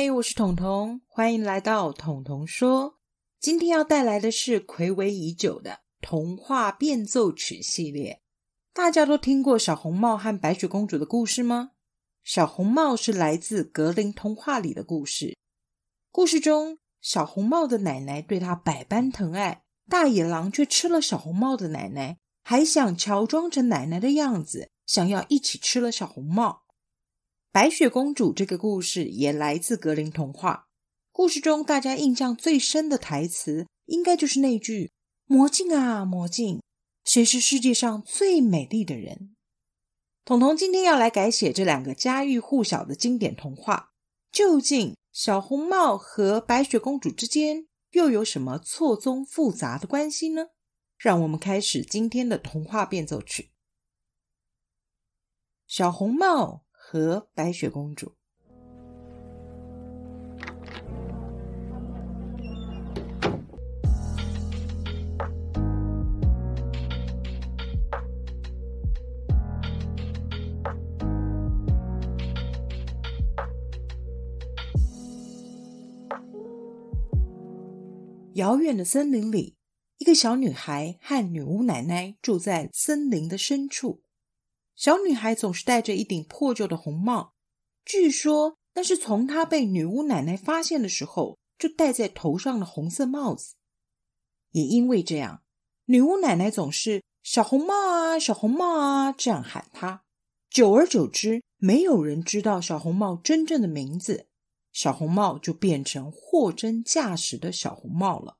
嗨，我是彤彤，欢迎来到彤彤说。今天要带来的是暌违已久的童话变奏曲系列。大家都听过小红帽和白雪公主的故事吗？小红帽是来自格林童话里的故事。故事中，小红帽的奶奶对她百般疼爱，大野狼却吃了小红帽的奶奶，还想乔装成奶奶的样子，想要一起吃了小红帽。白雪公主这个故事也来自格林童话。故事中大家印象最深的台词，应该就是那句“魔镜啊，魔镜，谁是世界上最美丽的人？”彤彤今天要来改写这两个家喻户晓的经典童话。究竟小红帽和白雪公主之间又有什么错综复杂的关系呢？让我们开始今天的童话变奏曲。小红帽。和白雪公主。遥远的森林里，一个小女孩和女巫奶奶住在森林的深处。小女孩总是戴着一顶破旧的红帽，据说那是从她被女巫奶奶发现的时候就戴在头上的红色帽子。也因为这样，女巫奶奶总是“小红帽啊，小红帽啊”这样喊她。久而久之，没有人知道小红帽真正的名字，小红帽就变成货真价实的小红帽了。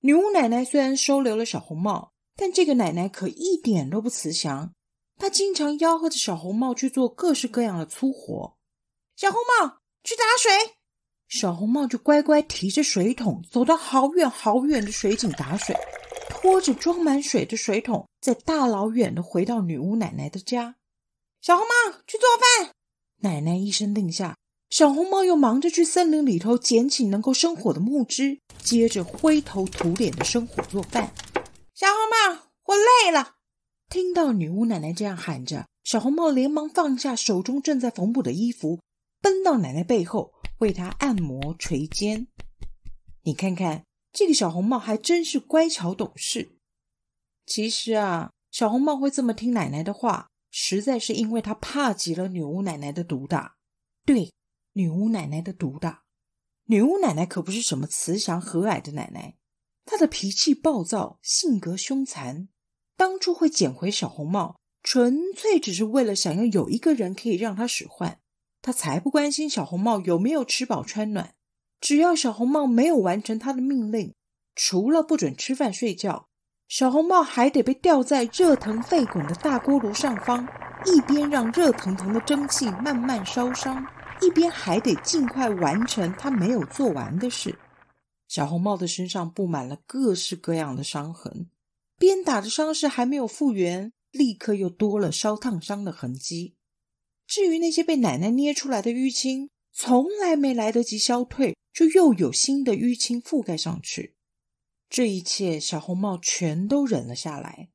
女巫奶奶虽然收留了小红帽，但这个奶奶可一点都不慈祥。他经常吆喝着小红帽去做各式各样的粗活。小红帽去打水，小红帽就乖乖提着水桶走到好远好远的水井打水，拖着装满水的水桶，再大老远的回到女巫奶奶的家。小红帽去做饭，奶奶一声令下，小红帽又忙着去森林里头捡起能够生火的木枝，接着灰头土脸的生火做饭。小红帽，我累了。听到女巫奶奶这样喊着，小红帽连忙放下手中正在缝补的衣服，奔到奶奶背后为她按摩捶肩。你看看，这个小红帽还真是乖巧懂事。其实啊，小红帽会这么听奶奶的话，实在是因为她怕极了女巫奶奶的毒打。对，女巫奶奶的毒打。女巫奶奶可不是什么慈祥和蔼的奶奶，她的脾气暴躁，性格凶残。当初会捡回小红帽，纯粹只是为了想要有一个人可以让他使唤，他才不关心小红帽有没有吃饱穿暖。只要小红帽没有完成他的命令，除了不准吃饭睡觉，小红帽还得被吊在热腾沸滚的大锅炉上方，一边让热腾腾的蒸汽慢慢烧伤，一边还得尽快完成他没有做完的事。小红帽的身上布满了各式各样的伤痕。鞭打的伤势还没有复原，立刻又多了烧烫伤的痕迹。至于那些被奶奶捏出来的淤青，从来没来得及消退，就又有新的淤青覆盖上去。这一切，小红帽全都忍了下来。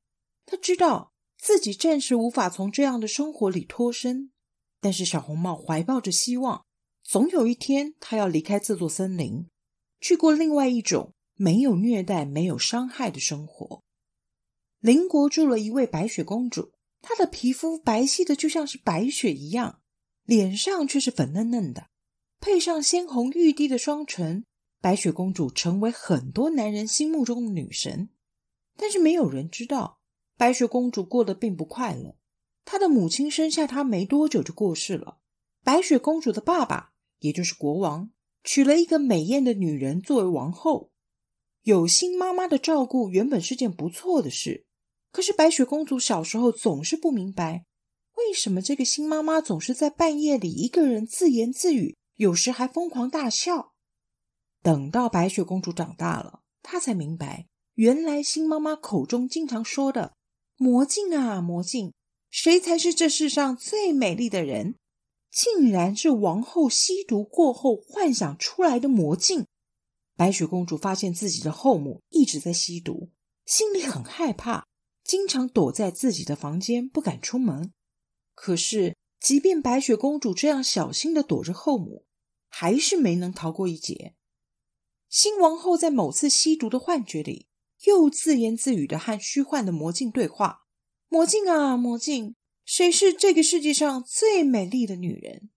他知道自己暂时无法从这样的生活里脱身，但是小红帽怀抱着希望，总有一天他要离开这座森林，去过另外一种没有虐待、没有伤害的生活。邻国住了一位白雪公主，她的皮肤白皙的就像是白雪一样，脸上却是粉嫩嫩的，配上鲜红欲滴的双唇，白雪公主成为很多男人心目中的女神。但是没有人知道，白雪公主过得并不快乐。她的母亲生下她没多久就过世了，白雪公主的爸爸，也就是国王，娶了一个美艳的女人作为王后。有新妈妈的照顾原本是件不错的事。可是白雪公主小时候总是不明白，为什么这个新妈妈总是在半夜里一个人自言自语，有时还疯狂大笑。等到白雪公主长大了，她才明白，原来新妈妈口中经常说的“魔镜啊魔镜，谁才是这世上最美丽的人”，竟然是王后吸毒过后幻想出来的魔镜。白雪公主发现自己的后母一直在吸毒，心里很害怕。经常躲在自己的房间，不敢出门。可是，即便白雪公主这样小心的躲着后母，还是没能逃过一劫。新王后在某次吸毒的幻觉里，又自言自语的和虚幻的魔镜对话：“魔镜啊，魔镜，谁是这个世界上最美丽的女人？”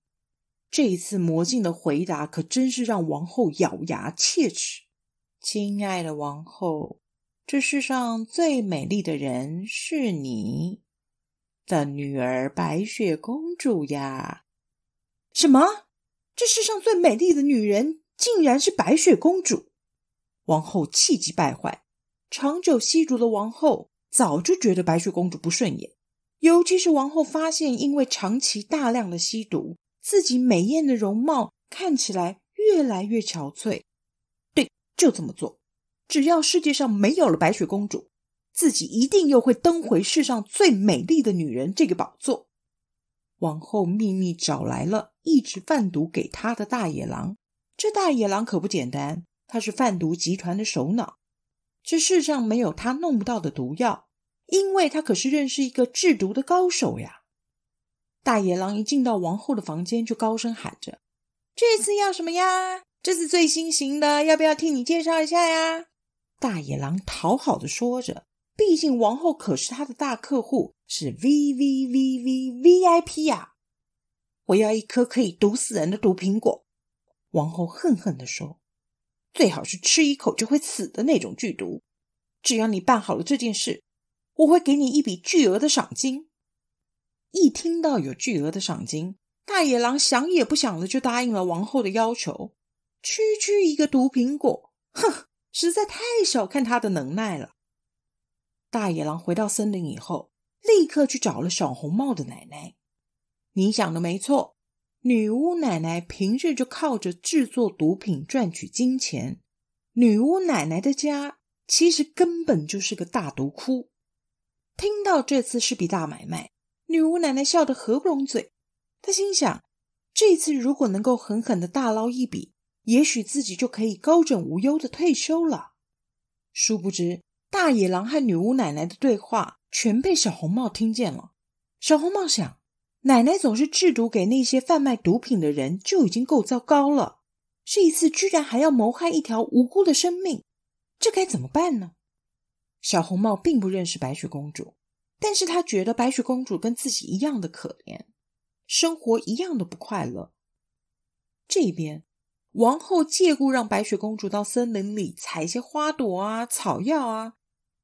这一次，魔镜的回答可真是让王后咬牙切齿：“亲爱的王后，这世上最美丽的人是你的女儿白雪公主呀！”什么？这世上最美丽的女人竟然是白雪公主？王后气急败坏。长久吸毒的王后早就觉得白雪公主不顺眼，尤其是王后发现，因为长期大量的吸毒。自己美艳的容貌看起来越来越憔悴。对，就这么做。只要世界上没有了白雪公主，自己一定又会登回世上最美丽的女人这个宝座。王后秘密找来了一直贩毒给她的大野狼。这大野狼可不简单，他是贩毒集团的首脑。这世上没有他弄不到的毒药，因为他可是认识一个制毒的高手呀。大野狼一进到王后的房间，就高声喊着：“这次要什么呀？这次最新型的，要不要替你介绍一下呀？”大野狼讨好的说着：“毕竟王后可是他的大客户，是 V V V V V I P 呀！”我要一颗可以毒死人的毒苹果。”王后恨恨的说：“最好是吃一口就会死的那种剧毒。只要你办好了这件事，我会给你一笔巨额的赏金。”一听到有巨额的赏金，大野狼想也不想的就答应了王后的要求。区区一个毒苹果，哼，实在太小看他的能耐了。大野狼回到森林以后，立刻去找了小红帽的奶奶。你想的没错，女巫奶奶平日就靠着制作毒品赚取金钱。女巫奶奶的家其实根本就是个大毒窟。听到这次是笔大买卖。女巫奶奶笑得合不拢嘴，她心想：这次如果能够狠狠的大捞一笔，也许自己就可以高枕无忧的退休了。殊不知，大野狼和女巫奶奶的对话全被小红帽听见了。小红帽想：奶奶总是制毒给那些贩卖毒品的人，就已经够糟糕了，这一次居然还要谋害一条无辜的生命，这该怎么办呢？小红帽并不认识白雪公主。但是他觉得白雪公主跟自己一样的可怜，生活一样的不快乐。这边，王后借故让白雪公主到森林里采些花朵啊、草药啊。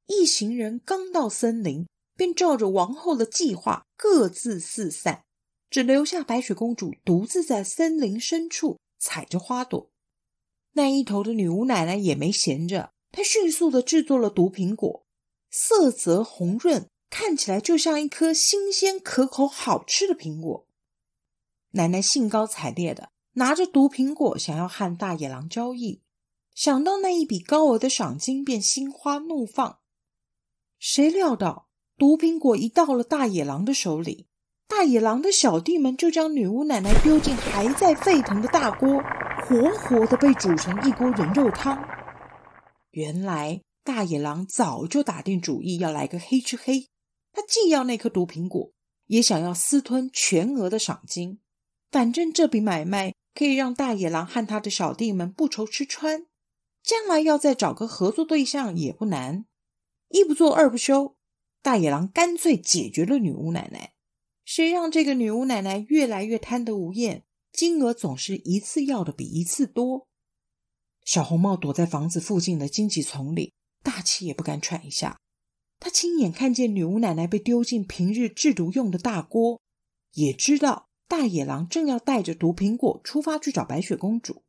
一行人刚到森林，便照着王后的计划各自四散，只留下白雪公主独自在森林深处采着花朵。那一头的女巫奶奶也没闲着，她迅速的制作了毒苹果，色泽红润。看起来就像一颗新鲜、可口、好吃的苹果。奶奶兴高采烈的拿着毒苹果，想要和大野狼交易。想到那一笔高额的赏金，便心花怒放。谁料到毒苹果一到了大野狼的手里，大野狼的小弟们就将女巫奶奶丢进还在沸腾的大锅，活活的被煮成一锅人肉汤。原来大野狼早就打定主意要来个黑吃黑。他既要那颗毒苹果，也想要私吞全额的赏金。反正这笔买卖可以让大野狼和他的小弟们不愁吃穿，将来要再找个合作对象也不难。一不做二不休，大野狼干脆解决了女巫奶奶。谁让这个女巫奶奶越来越贪得无厌，金额总是一次要的比一次多。小红帽躲在房子附近的荆棘丛里，大气也不敢喘一下。他亲眼看见女巫奶奶被丢进平日制毒用的大锅，也知道大野狼正要带着毒苹果出发去找白雪公主。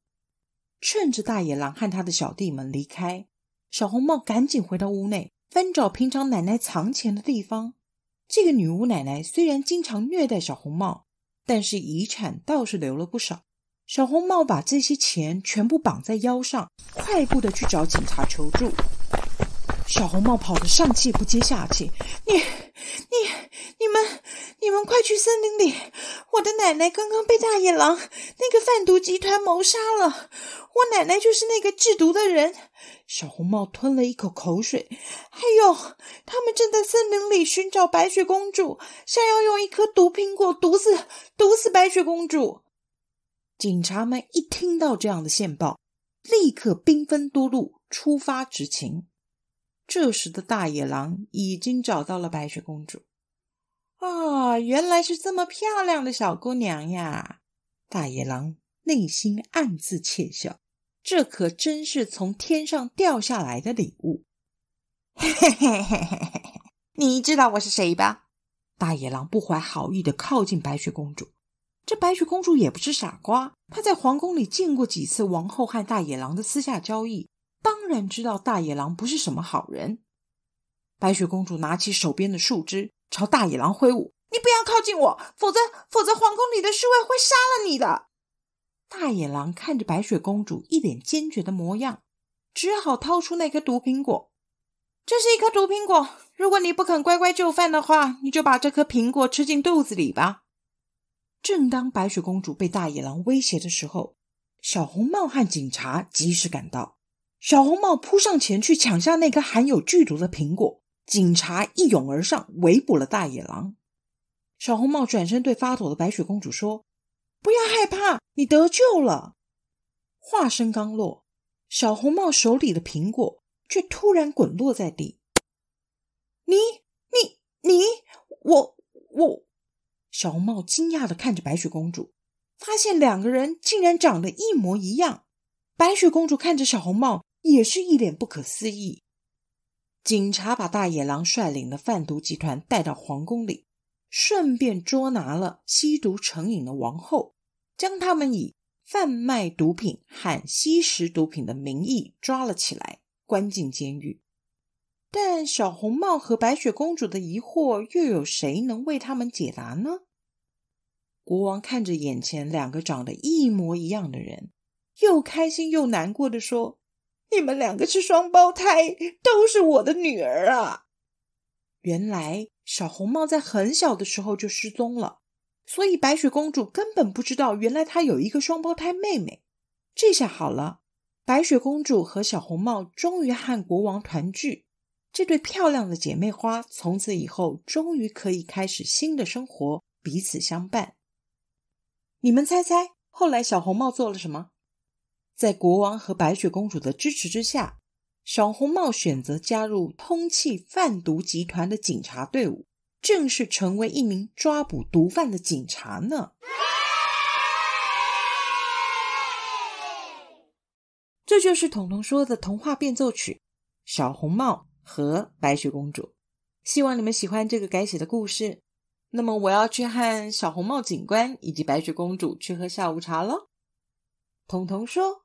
趁着大野狼和他的小弟们离开，小红帽赶紧回到屋内，翻找平常奶奶藏钱的地方。这个女巫奶奶虽然经常虐待小红帽，但是遗产倒是留了不少。小红帽把这些钱全部绑在腰上，快步的去找警察求助。小红帽跑得上气不接下气，你、你、你们、你们快去森林里！我的奶奶刚刚被大野狼那个贩毒集团谋杀了，我奶奶就是那个制毒的人。小红帽吞了一口口水，还有，他们正在森林里寻找白雪公主，想要用一颗毒苹果毒死、毒死白雪公主。警察们一听到这样的线报，立刻兵分多路出发执勤。这时的大野狼已经找到了白雪公主。啊，原来是这么漂亮的小姑娘呀！大野狼内心暗自窃笑，这可真是从天上掉下来的礼物。嘿嘿嘿嘿嘿嘿，你知道我是谁吧？大野狼不怀好意的靠近白雪公主。这白雪公主也不是傻瓜，她在皇宫里见过几次王后和大野狼的私下交易，当然知道大野狼不是什么好人。白雪公主拿起手边的树枝，朝大野狼挥舞：“你不要靠近我，否则，否则皇宫里的侍卫会杀了你的。”大野狼看着白雪公主一脸坚决的模样，只好掏出那颗毒苹果。这是一颗毒苹果，如果你不肯乖乖就范的话，你就把这颗苹果吃进肚子里吧。正当白雪公主被大野狼威胁的时候，小红帽和警察及时赶到。小红帽扑上前去抢下那颗含有剧毒的苹果，警察一拥而上围捕了大野狼。小红帽转身对发抖的白雪公主说：“不要害怕，你得救了。”话声刚落，小红帽手里的苹果却突然滚落在地。“你、你、你，我、我。”小红帽惊讶的看着白雪公主，发现两个人竟然长得一模一样。白雪公主看着小红帽，也是一脸不可思议。警察把大野狼率领的贩毒集团带到皇宫里，顺便捉拿了吸毒成瘾的王后，将他们以贩卖毒品和吸食毒品的名义抓了起来，关进监狱。但小红帽和白雪公主的疑惑，又有谁能为他们解答呢？国王看着眼前两个长得一模一样的人，又开心又难过的说：“你们两个是双胞胎，都是我的女儿啊！”原来小红帽在很小的时候就失踪了，所以白雪公主根本不知道，原来她有一个双胞胎妹妹。这下好了，白雪公主和小红帽终于和国王团聚。这对漂亮的姐妹花从此以后终于可以开始新的生活，彼此相伴。你们猜猜，后来小红帽做了什么？在国王和白雪公主的支持之下，小红帽选择加入通缉贩毒集团的警察队伍，正式成为一名抓捕毒贩的警察呢。这就是彤彤说的童话变奏曲《小红帽》。和白雪公主，希望你们喜欢这个改写的故事。那么，我要去和小红帽警官以及白雪公主去喝下午茶了。彤彤说：“